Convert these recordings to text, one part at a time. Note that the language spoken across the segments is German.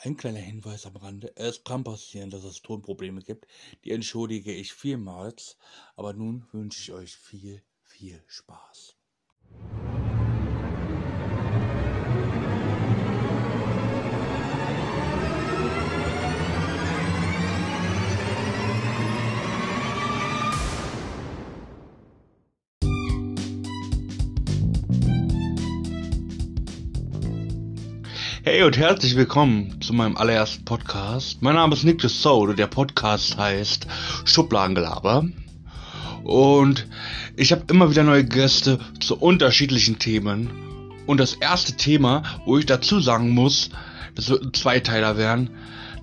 Ein kleiner Hinweis am Rande. Es kann passieren, dass es Tonprobleme gibt. Die entschuldige ich vielmals. Aber nun wünsche ich euch viel, viel Spaß. Hey und herzlich willkommen zu meinem allerersten Podcast. Mein Name ist Nick the Soul und der Podcast heißt Schubladengelaber. Und ich habe immer wieder neue Gäste zu unterschiedlichen Themen. Und das erste Thema, wo ich dazu sagen muss, das wird ein Zweiteiler werden.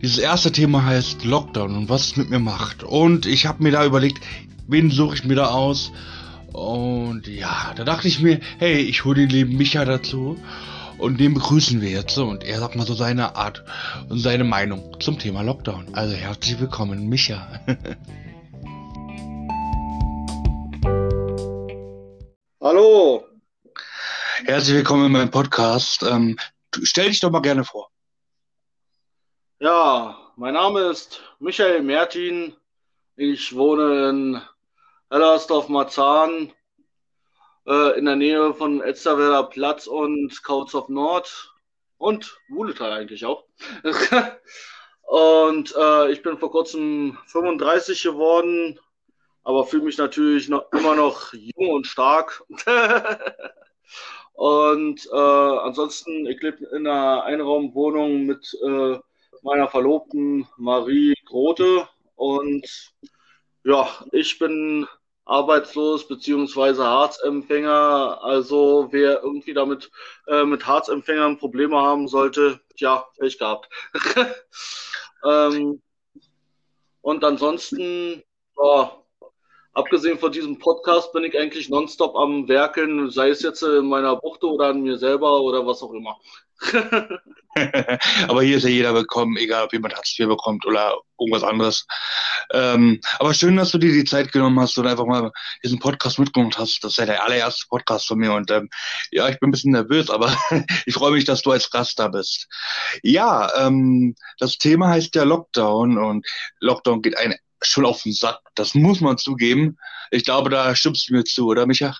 Dieses erste Thema heißt Lockdown und was es mit mir macht. Und ich habe mir da überlegt, wen suche ich mir da aus? Und ja, da dachte ich mir, hey, ich hole den lieben Micha dazu. Und den begrüßen wir jetzt und er sagt mal so seine Art und seine Meinung zum Thema Lockdown. Also herzlich willkommen, Micha. Hallo. Herzlich willkommen in meinem Podcast. Ähm, stell dich doch mal gerne vor. Ja, mein Name ist Michael Mertin. Ich wohne in Hellersdorf-Marzahn äh, in der Nähe von Elsterwerder Platz und Kautshof Nord und Wuhletal eigentlich auch. und äh, ich bin vor kurzem 35 geworden, aber fühle mich natürlich noch, immer noch jung und stark. und äh, ansonsten, ich lebe in einer Einraumwohnung mit äh, meiner Verlobten Marie Grote und ja, ich bin arbeitslos beziehungsweise Harzempfänger. Also wer irgendwie damit äh, mit Harzempfängern Probleme haben sollte, ja, Pech gehabt. ähm, und ansonsten, oh, abgesehen von diesem Podcast bin ich eigentlich nonstop am Werkeln, sei es jetzt in meiner Buchte oder an mir selber oder was auch immer. aber hier ist ja jeder willkommen, egal ob jemand Hartz IV bekommt oder irgendwas anderes. Ähm, aber schön, dass du dir die Zeit genommen hast und einfach mal diesen Podcast mitgemacht hast. Das ist ja der allererste Podcast von mir und ähm, ja, ich bin ein bisschen nervös, aber ich freue mich, dass du als Gast da bist. Ja, ähm, das Thema heißt ja Lockdown und Lockdown geht einem schon auf den Sack. Das muss man zugeben. Ich glaube, da stimmst du mir zu, oder Micha?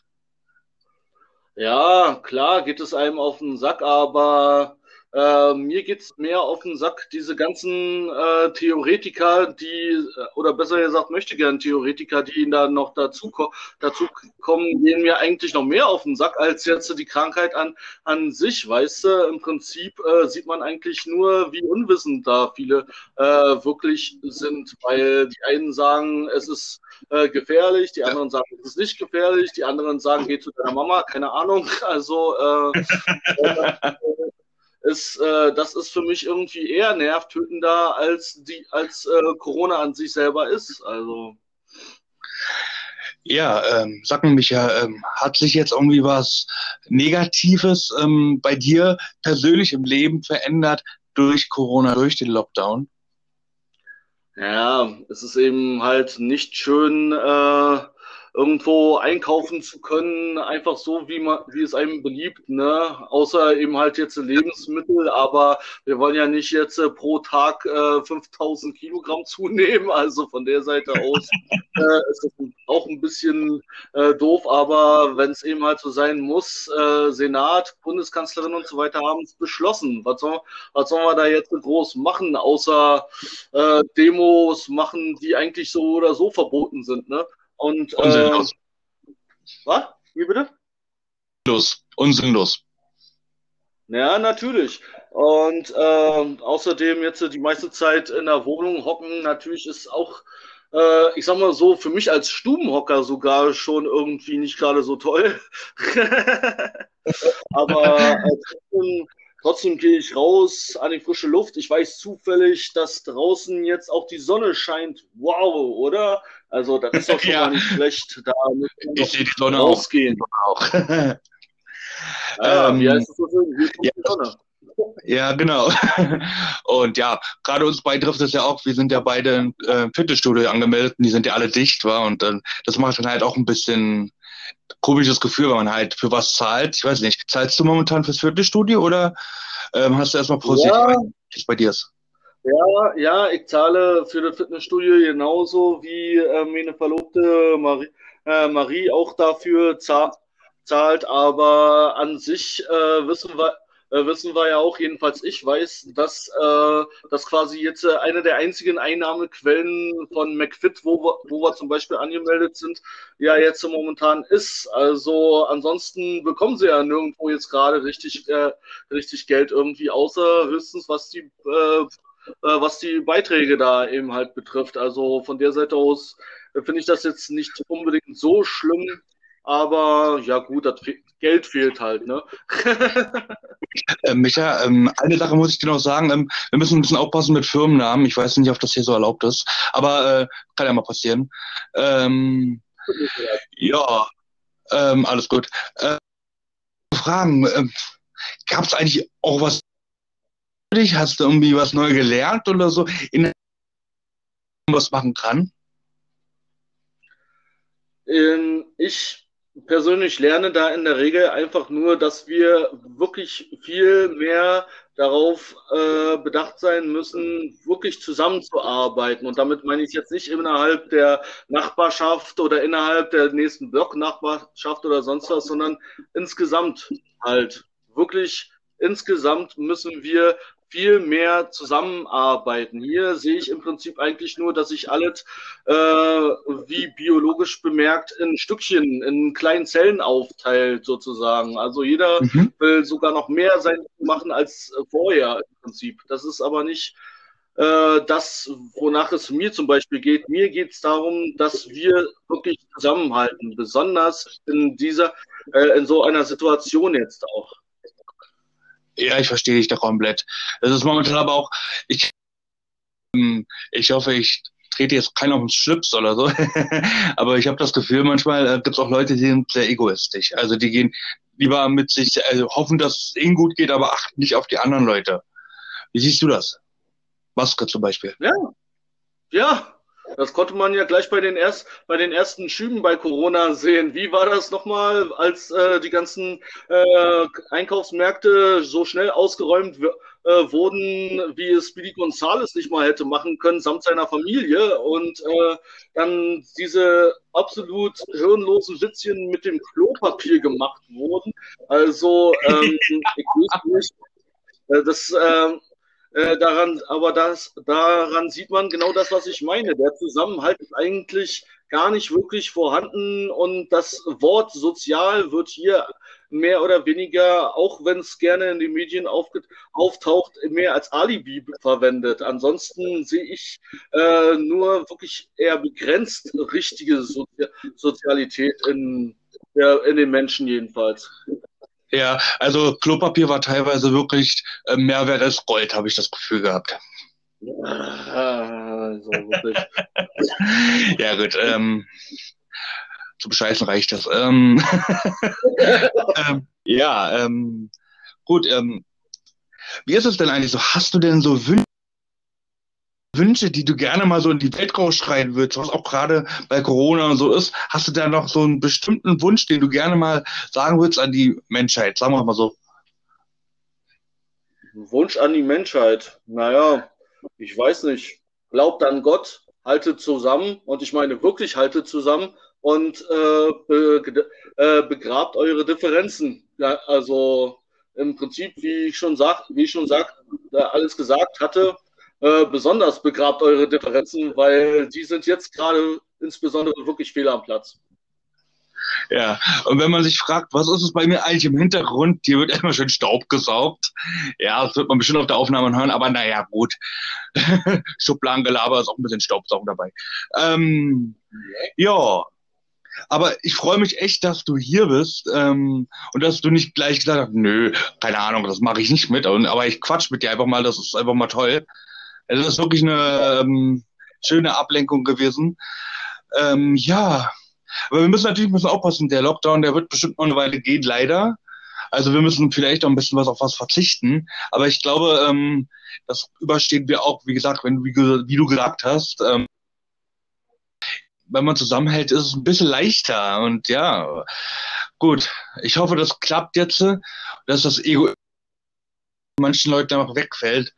Ja, klar geht es einem auf den Sack, aber äh, mir geht's mehr auf den Sack, diese ganzen äh, Theoretiker, die, äh, oder besser gesagt, möchte gern Theoretiker, die ihnen da noch dazu, dazu kommen, gehen mir eigentlich noch mehr auf den Sack als jetzt die Krankheit an, an sich. Weißt du, im Prinzip äh, sieht man eigentlich nur, wie unwissend da viele äh, wirklich sind, weil die einen sagen, es ist äh, gefährlich, die anderen sagen, es ist nicht gefährlich, die anderen sagen, geh zu deiner Mama, keine Ahnung. Also äh, ist, äh, das ist für mich irgendwie eher nervtötender als die als äh, Corona an sich selber ist. Also ja, ähm, sag mir mich ja, ähm, hat sich jetzt irgendwie was Negatives ähm, bei dir persönlich im Leben verändert durch Corona, durch den Lockdown? Ja, es ist eben halt nicht schön, äh, irgendwo einkaufen zu können, einfach so, wie man, wie es einem beliebt, ne? Außer eben halt jetzt Lebensmittel, aber wir wollen ja nicht jetzt äh, pro Tag äh, 5000 Kilogramm zunehmen, also von der Seite aus äh, ist das auch ein bisschen äh, doof, aber wenn es eben halt so sein muss, äh, Senat, Bundeskanzlerin und so weiter haben es beschlossen. Was soll, was soll man da jetzt groß machen, außer äh, Demos machen, die eigentlich so oder so verboten sind, ne? Und, Unsinnlos. Äh, was? Wie bitte? Los. Unsinnlos. Ja, natürlich. Und äh, außerdem jetzt die meiste Zeit in der Wohnung hocken, natürlich ist auch, äh, ich sag mal so, für mich als Stubenhocker sogar schon irgendwie nicht gerade so toll. Aber äh, Trotzdem gehe ich raus an die frische Luft. Ich weiß zufällig, dass draußen jetzt auch die Sonne scheint. Wow, oder? Also, das ist doch schon ja. mal nicht schlecht. Da ich sehe die Sonne rausgehen. auch. ja, ähm, heißt es so schön? ja. die Sonne. Ja, genau. Und ja, gerade uns beide trifft es ja auch. Wir sind ja beide im äh, Fitnessstudio angemeldet und die sind ja alle dicht, war und äh, das macht dann halt auch ein bisschen komisches Gefühl, wenn man halt für was zahlt. Ich weiß nicht, zahlst du momentan fürs Fitnessstudio oder ähm, hast du erstmal pausiert? Ja, wie es bei dir ist. Ja, ja, ich zahle für das Fitnessstudio genauso wie äh, meine Verlobte Marie, äh, Marie auch dafür zahlt, aber an sich äh, wissen wir, äh, wissen wir ja auch, jedenfalls ich weiß, dass äh, das quasi jetzt äh, eine der einzigen Einnahmequellen von McFit, wo wir, wo wir zum Beispiel angemeldet sind, ja jetzt momentan ist. Also ansonsten bekommen sie ja nirgendwo jetzt gerade richtig, äh, richtig Geld irgendwie, außer höchstens was die äh, äh was die Beiträge da eben halt betrifft. Also von der Seite aus äh, finde ich das jetzt nicht unbedingt so schlimm, aber ja gut, das Geld fehlt halt, ne? äh, Micha, ähm, eine Sache muss ich dir noch sagen, ähm, wir müssen ein bisschen aufpassen mit Firmennamen. Ich weiß nicht, ob das hier so erlaubt ist, aber äh, kann ja mal passieren. Ähm, ja, ähm, alles gut. Äh, Fragen, äh, gab es eigentlich auch was für dich? Hast du irgendwie was neu gelernt oder so, in was machen kann? Ähm, ich persönlich lerne da in der Regel einfach nur, dass wir wirklich viel mehr darauf äh, bedacht sein müssen, wirklich zusammenzuarbeiten. Und damit meine ich jetzt nicht innerhalb der Nachbarschaft oder innerhalb der nächsten Blocknachbarschaft oder sonst was, sondern insgesamt halt. Wirklich insgesamt müssen wir viel mehr zusammenarbeiten. Hier sehe ich im Prinzip eigentlich nur, dass sich alles, äh, wie biologisch bemerkt, in Stückchen, in kleinen Zellen aufteilt, sozusagen. Also jeder mhm. will sogar noch mehr sein machen als vorher im Prinzip. Das ist aber nicht äh, das, wonach es mir zum Beispiel geht. Mir geht es darum, dass wir wirklich zusammenhalten, besonders in dieser, äh, in so einer Situation jetzt auch. Ja, ich verstehe dich da komplett. Das ist momentan aber auch, ich, ähm, ich hoffe, ich trete jetzt keiner auf den Schlips oder so, aber ich habe das Gefühl, manchmal äh, gibt es auch Leute, die sind sehr egoistisch. Also die gehen lieber mit sich, also hoffen, dass es ihnen gut geht, aber achten nicht auf die anderen Leute. Wie siehst du das? Maske zum Beispiel. Ja, ja, das konnte man ja gleich bei den, erst, bei den ersten Schüben bei Corona sehen. Wie war das nochmal, als äh, die ganzen äh, Einkaufsmärkte so schnell ausgeräumt äh, wurden, wie es Speedy Gonzales nicht mal hätte machen können, samt seiner Familie. Und äh, dann diese absolut hirnlosen Witzchen mit dem Klopapier gemacht wurden. Also, ähm, ich weiß nicht. Äh, das, äh, daran, aber das, daran sieht man genau das, was ich meine. Der Zusammenhalt ist eigentlich gar nicht wirklich vorhanden und das Wort sozial wird hier mehr oder weniger, auch wenn es gerne in den Medien auftaucht, mehr als Alibi verwendet. Ansonsten sehe ich äh, nur wirklich eher begrenzt richtige Sozi Sozialität in, ja, in den Menschen jedenfalls. Ja, also Klopapier war teilweise wirklich äh, mehr wert als Gold, habe ich das Gefühl gehabt. Ah, so ja, gut. Ähm, zu bescheißen reicht das. Ähm, ähm, ja, ähm, gut. Ähm, wie ist es denn eigentlich so? Hast du denn so Wünsche? Wünsche, die du gerne mal so in die Welt rausschreien würdest, was auch gerade bei Corona und so ist, hast du da noch so einen bestimmten Wunsch, den du gerne mal sagen würdest an die Menschheit? Sagen wir mal so. Wunsch an die Menschheit. Naja, ich weiß nicht. Glaubt an Gott, haltet zusammen und ich meine wirklich haltet zusammen und äh, be, äh, begrabt eure Differenzen. Ja, also im Prinzip, wie ich schon sag, wie ich schon sag, alles gesagt hatte, äh, besonders begrabt eure Differenzen, weil die sind jetzt gerade insbesondere wirklich fehl am Platz. Ja, und wenn man sich fragt, was ist es bei mir eigentlich im Hintergrund, hier wird immer schön Staub gesaugt. Ja, das wird man bestimmt auf der Aufnahme hören, aber naja, gut. Schubladengelaber ist auch ein bisschen Staubsaugen dabei. Ähm, ja, aber ich freue mich echt, dass du hier bist ähm, und dass du nicht gleich gesagt hast, nö, keine Ahnung, das mache ich nicht mit. Aber ich quatsch mit dir einfach mal, das ist einfach mal toll. Es ist wirklich eine ähm, schöne Ablenkung gewesen. Ähm, ja, aber wir müssen natürlich müssen aufpassen. Der Lockdown, der wird bestimmt noch eine Weile gehen, leider. Also wir müssen vielleicht auch ein bisschen was auf was verzichten. Aber ich glaube, ähm, das überstehen wir auch, wie gesagt, wenn wie, wie du gesagt hast. Ähm, wenn man zusammenhält, ist es ein bisschen leichter. Und ja, gut. Ich hoffe, das klappt jetzt, dass das Ego manchen Leuten einfach wegfällt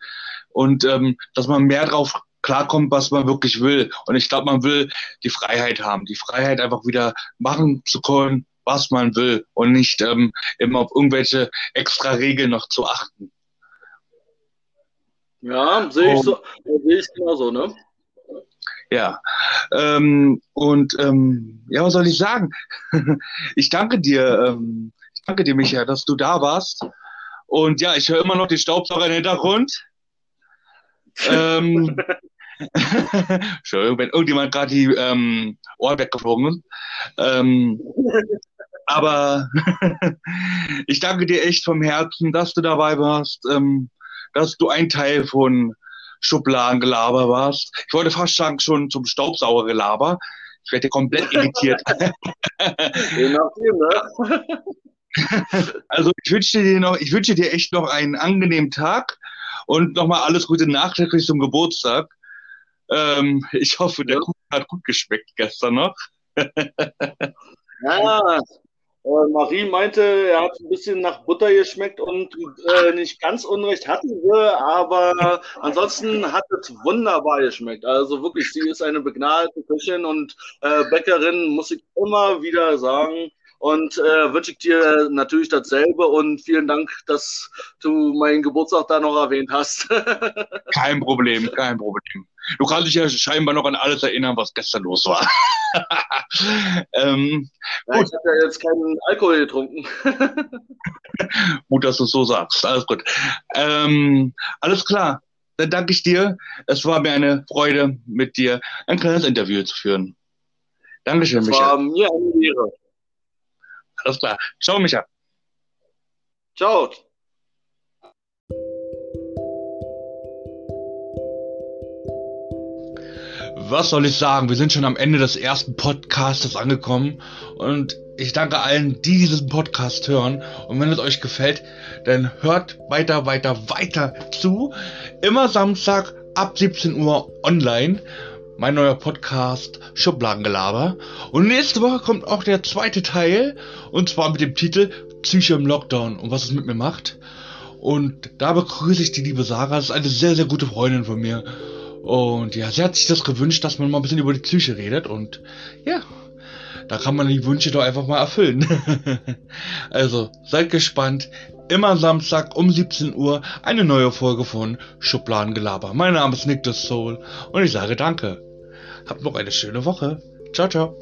und ähm, dass man mehr drauf klarkommt, was man wirklich will. Und ich glaube, man will die Freiheit haben, die Freiheit einfach wieder machen zu können, was man will und nicht ähm, immer auf irgendwelche extra Regeln noch zu achten. Ja, sehe ich so, sehe ich genauso, ne? Ja. Ähm, und ähm, ja, was soll ich sagen? ich danke dir, ähm, ich danke dir, Micha, dass du da warst. Und ja, ich höre immer noch die Staubsauger im Hintergrund. Ähm, Entschuldigung, wenn irgendjemand gerade die ähm, Ohren weggeflogen ist. Ähm, aber ich danke dir echt vom Herzen, dass du dabei warst, ähm, dass du ein Teil von Schubladengelaber warst. Ich wollte fast sagen, schon zum Staubsaugergelaber. Ich werde komplett irritiert. Je nachdem, ne? Also ich wünsche dir noch, ich wünsche dir echt noch einen angenehmen Tag und nochmal alles Gute nachträglich zum Geburtstag. Ähm, ich hoffe, der Kuchen hat gut geschmeckt gestern noch. ja, Marie meinte, er hat ein bisschen nach Butter geschmeckt und äh, nicht ganz unrecht hatten wir, aber ansonsten hat es wunderbar geschmeckt. Also wirklich, sie ist eine begnadete Köchin und äh, Bäckerin, muss ich immer wieder sagen. Und äh, wünsche ich dir natürlich dasselbe und vielen Dank, dass du meinen Geburtstag da noch erwähnt hast. kein Problem, kein Problem. Du kannst dich ja scheinbar noch an alles erinnern, was gestern los war. ähm, ja, ich habe ja jetzt keinen Alkohol getrunken. gut, dass du es so sagst. Alles gut. Ähm, alles klar. Dann danke ich dir. Es war mir eine Freude, mit dir ein kleines Interview zu führen. Dankeschön, Michael. War mir eine Ehre. Alles klar. Ciao, Micha. Ciao. Was soll ich sagen? Wir sind schon am Ende des ersten Podcastes angekommen und ich danke allen, die diesen Podcast hören. Und wenn es euch gefällt, dann hört weiter, weiter, weiter zu. Immer Samstag ab 17 Uhr online mein neuer Podcast Schubladengelaber. Und nächste Woche kommt auch der zweite Teil, und zwar mit dem Titel Psyche im Lockdown und was es mit mir macht. Und da begrüße ich die liebe Sarah, das ist eine sehr, sehr gute Freundin von mir. Und ja, sie hat sich das gewünscht, dass man mal ein bisschen über die Psyche redet und ja, da kann man die Wünsche doch einfach mal erfüllen. also, seid gespannt. Immer Samstag um 17 Uhr eine neue Folge von Schubladengelaber. Mein Name ist Nick the Soul und ich sage danke. Habt noch eine schöne Woche. Ciao, ciao.